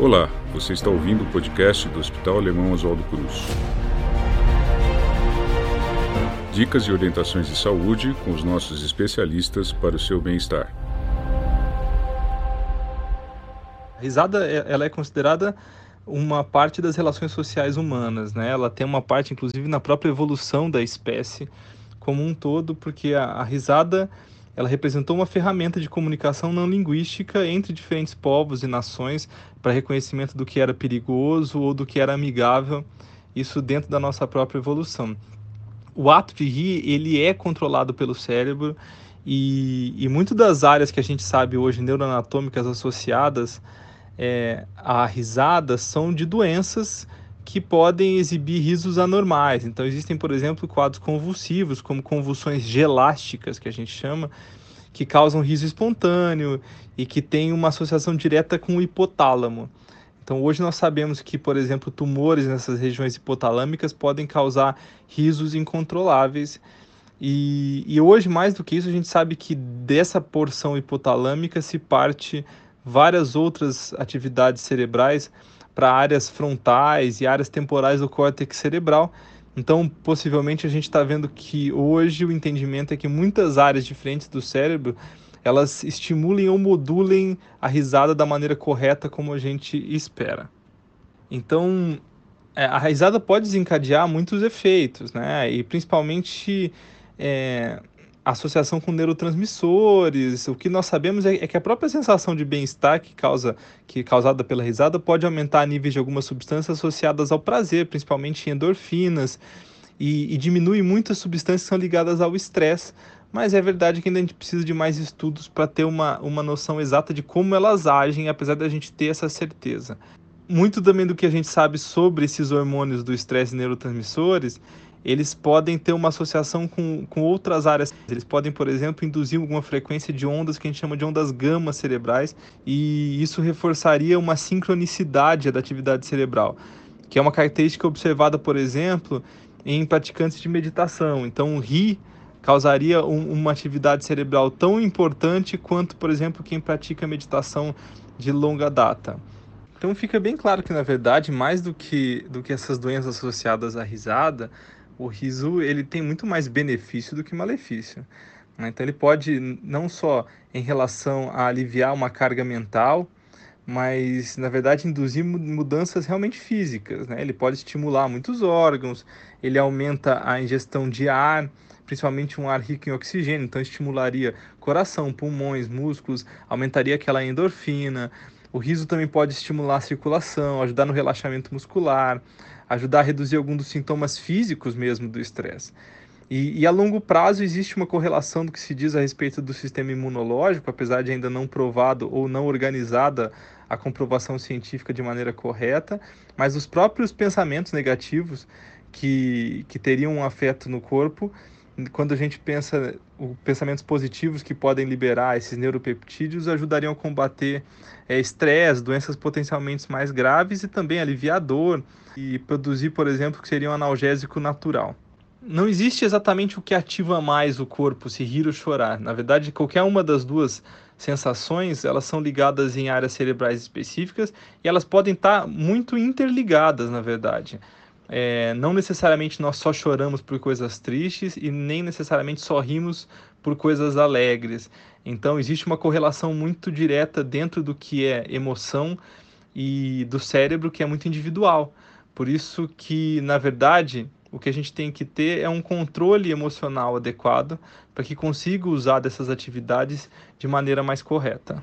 Olá, você está ouvindo o podcast do Hospital Alemão Oswaldo Cruz. Dicas e orientações de saúde com os nossos especialistas para o seu bem-estar. A risada ela é considerada uma parte das relações sociais humanas, né? Ela tem uma parte, inclusive, na própria evolução da espécie como um todo, porque a, a risada ela representou uma ferramenta de comunicação não linguística entre diferentes povos e nações para reconhecimento do que era perigoso ou do que era amigável, isso dentro da nossa própria evolução. O ato de rir, ele é controlado pelo cérebro e, e muito das áreas que a gente sabe hoje neuroanatômicas associadas é, à risada são de doenças que podem exibir risos anormais. Então, existem, por exemplo, quadros convulsivos, como convulsões gelásticas, que a gente chama, que causam riso espontâneo e que têm uma associação direta com o hipotálamo. Então, hoje nós sabemos que, por exemplo, tumores nessas regiões hipotalâmicas podem causar risos incontroláveis. E, e hoje, mais do que isso, a gente sabe que dessa porção hipotalâmica se parte várias outras atividades cerebrais para áreas frontais e áreas temporais do córtex cerebral. Então, possivelmente a gente está vendo que hoje o entendimento é que muitas áreas diferentes do cérebro elas estimulem ou modulem a risada da maneira correta como a gente espera. Então, é, a risada pode desencadear muitos efeitos, né? E principalmente é, associação com neurotransmissores. O que nós sabemos é, é que a própria sensação de bem-estar que causa que causada pela risada pode aumentar níveis de algumas substâncias associadas ao prazer, principalmente endorfinas, e, e diminui muitas substâncias que são ligadas ao estresse. Mas é verdade que ainda a gente precisa de mais estudos para ter uma, uma noção exata de como elas agem, apesar da gente ter essa certeza. Muito também do que a gente sabe sobre esses hormônios do estresse neurotransmissores eles podem ter uma associação com, com outras áreas. Eles podem, por exemplo, induzir alguma frequência de ondas que a gente chama de ondas gama cerebrais, e isso reforçaria uma sincronicidade da atividade cerebral, que é uma característica observada, por exemplo, em praticantes de meditação. Então, rir causaria um, uma atividade cerebral tão importante quanto, por exemplo, quem pratica meditação de longa data. Então fica bem claro que, na verdade, mais do que, do que essas doenças associadas à risada, o riso ele tem muito mais benefício do que malefício. Né? Então ele pode não só em relação a aliviar uma carga mental, mas na verdade induzir mudanças realmente físicas. Né? Ele pode estimular muitos órgãos, ele aumenta a ingestão de ar, principalmente um ar rico em oxigênio, então estimularia coração, pulmões, músculos, aumentaria aquela endorfina. O riso também pode estimular a circulação, ajudar no relaxamento muscular, ajudar a reduzir alguns dos sintomas físicos mesmo do estresse. E, e, a longo prazo existe uma correlação do que se diz a respeito do sistema imunológico, apesar de ainda não provado ou não organizada a comprovação científica de maneira correta, mas os próprios pensamentos negativos que, que teriam um afeto no corpo quando a gente pensa os pensamentos positivos que podem liberar esses neuropeptídeos ajudariam a combater é, estresse, doenças potencialmente mais graves e também aliviar dor e produzir, por exemplo, que seria um analgésico natural. Não existe exatamente o que ativa mais o corpo, se rir ou chorar. Na verdade, qualquer uma das duas sensações, elas são ligadas em áreas cerebrais específicas e elas podem estar muito interligadas, na verdade. É, não necessariamente nós só choramos por coisas tristes e nem necessariamente só rimos por coisas alegres. Então existe uma correlação muito direta dentro do que é emoção e do cérebro que é muito individual. Por isso que, na verdade, o que a gente tem que ter é um controle emocional adequado para que consiga usar dessas atividades de maneira mais correta.